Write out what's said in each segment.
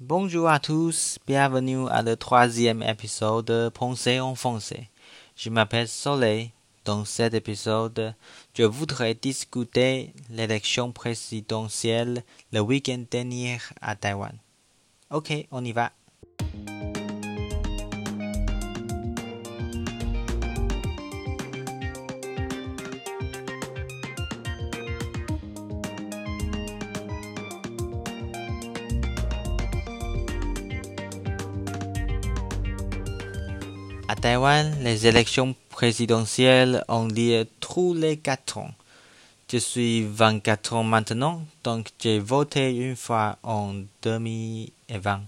Bonjour à tous, bienvenue à le troisième épisode de Pensée en français. Je m'appelle Soleil. Dans cet épisode, je voudrais discuter l'élection présidentielle le week-end dernier à Taïwan. Ok, on y va. À Taïwan, les élections présidentielles ont lieu tous les quatre ans. Je suis 24 ans maintenant, donc j'ai voté une fois en 2020.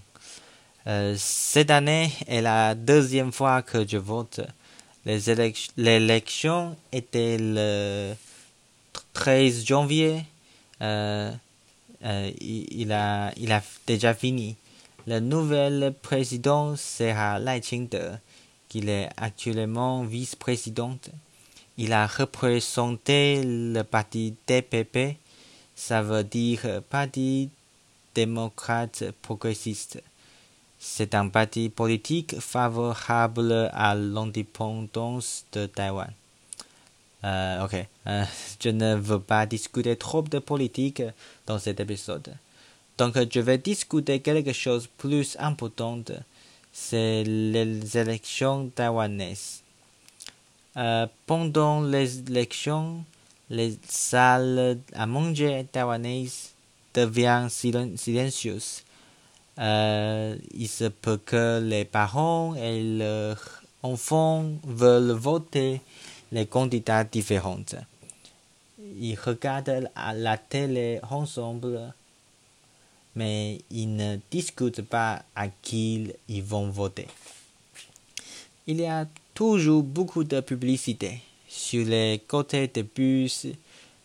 Euh, cette année est la deuxième fois que je vote. L'élection était le 13 janvier. Euh, euh, il, a, il a déjà fini. Le nouvel président sera Lai Ching-te qu'il est actuellement vice-présidente. Il a représenté le parti DPP, ça veut dire Parti démocrate progressiste. C'est un parti politique favorable à l'indépendance de Taïwan. Euh, ok, euh, je ne veux pas discuter trop de politique dans cet épisode. Donc je vais discuter quelque chose de plus important c'est les élections taïwanaises. Euh, pendant les élections, les salles à manger taïwanaises deviennent silencieuses. Euh, il se peut que les parents et leurs enfants veulent voter les candidats différents. Ils regardent la télé ensemble mais ils ne discutent pas à qui ils vont voter. Il y a toujours beaucoup de publicité sur les côtés des bus,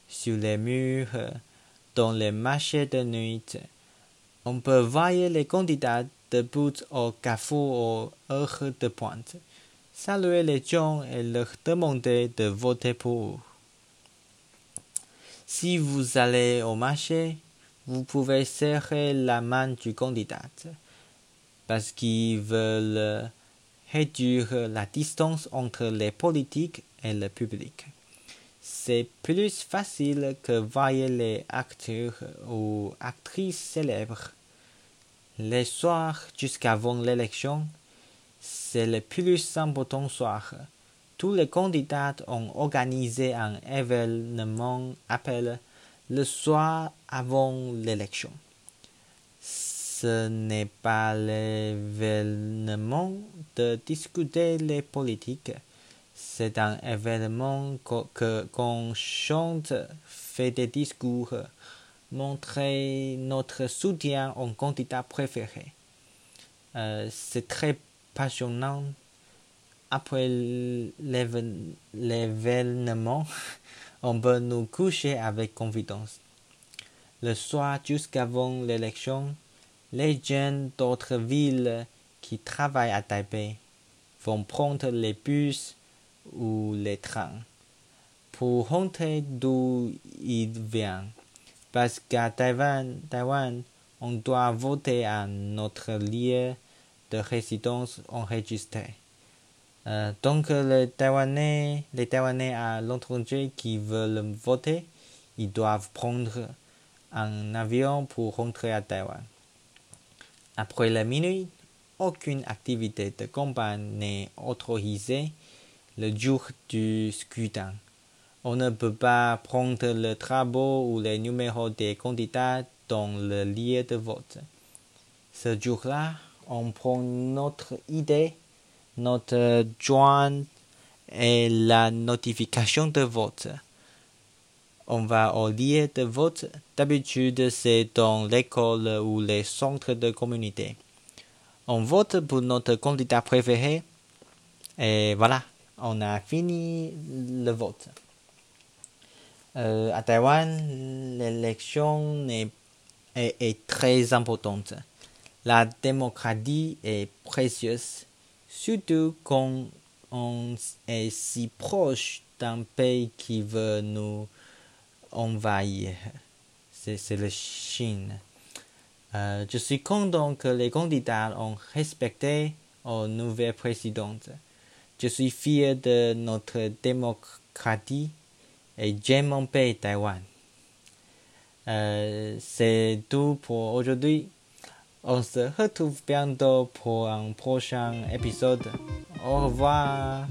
sur les murs, dans les marchés de nuit. On peut voir les candidats debout au carrefour aux heures de pointe, saluer les gens et leur demander de voter pour. Si vous allez au marché, vous pouvez serrer la main du candidat parce qu'ils veulent réduire la distance entre les politiques et le public. C'est plus facile que voir les acteurs ou actrices célèbres. Les soirs jusqu'avant l'élection, c'est le plus important soir. Tous les candidats ont organisé un événement appelé le soir avant l'élection. Ce n'est pas l'événement de discuter les politiques, c'est un événement que qu'on chante, fait des discours, montrer notre soutien au candidat préféré. Euh, c'est très passionnant. Après l'événement, on peut nous coucher avec confiance. Le soir jusqu'avant l'élection, les jeunes d'autres villes qui travaillent à Taipei vont prendre les bus ou les trains pour rentrer d'où ils viennent. Parce qu'à Taïwan, Taïwan, on doit voter à notre lieu de résidence enregistré. Euh, donc les Taïwanais, les Taïwanais à l'étranger qui veulent voter, ils doivent prendre un avion pour rentrer à Taïwan. Après la minuit, aucune activité de campagne n'est autorisée le jour du scrutin. On ne peut pas prendre le travaux ou les numéros des candidats dans le lieu de vote. Ce jour-là, on prend notre idée notre joint et la notification de vote. On va au lieu de vote. D'habitude, c'est dans l'école ou les centres de communauté. On vote pour notre candidat préféré. Et voilà, on a fini le vote. Euh, à Taïwan, l'élection est très importante. La démocratie est précieuse surtout quand on est si proche d'un pays qui veut nous envahir. C'est la Chine. Euh, je suis content que les candidats ont respecté aux nouvelles présidentes. Je suis fier de notre démocratie et j'aime mon pays Taïwan. Euh, c'est tout pour aujourd'hui. On se retrouve bientôt pour un prochain épisode. Au revoir.